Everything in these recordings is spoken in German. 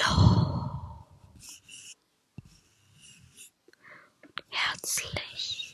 Hallo. Herzlich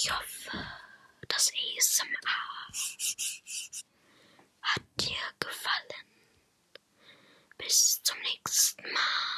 Ich hoffe, das ASMR hat dir gefallen. Bis zum nächsten Mal.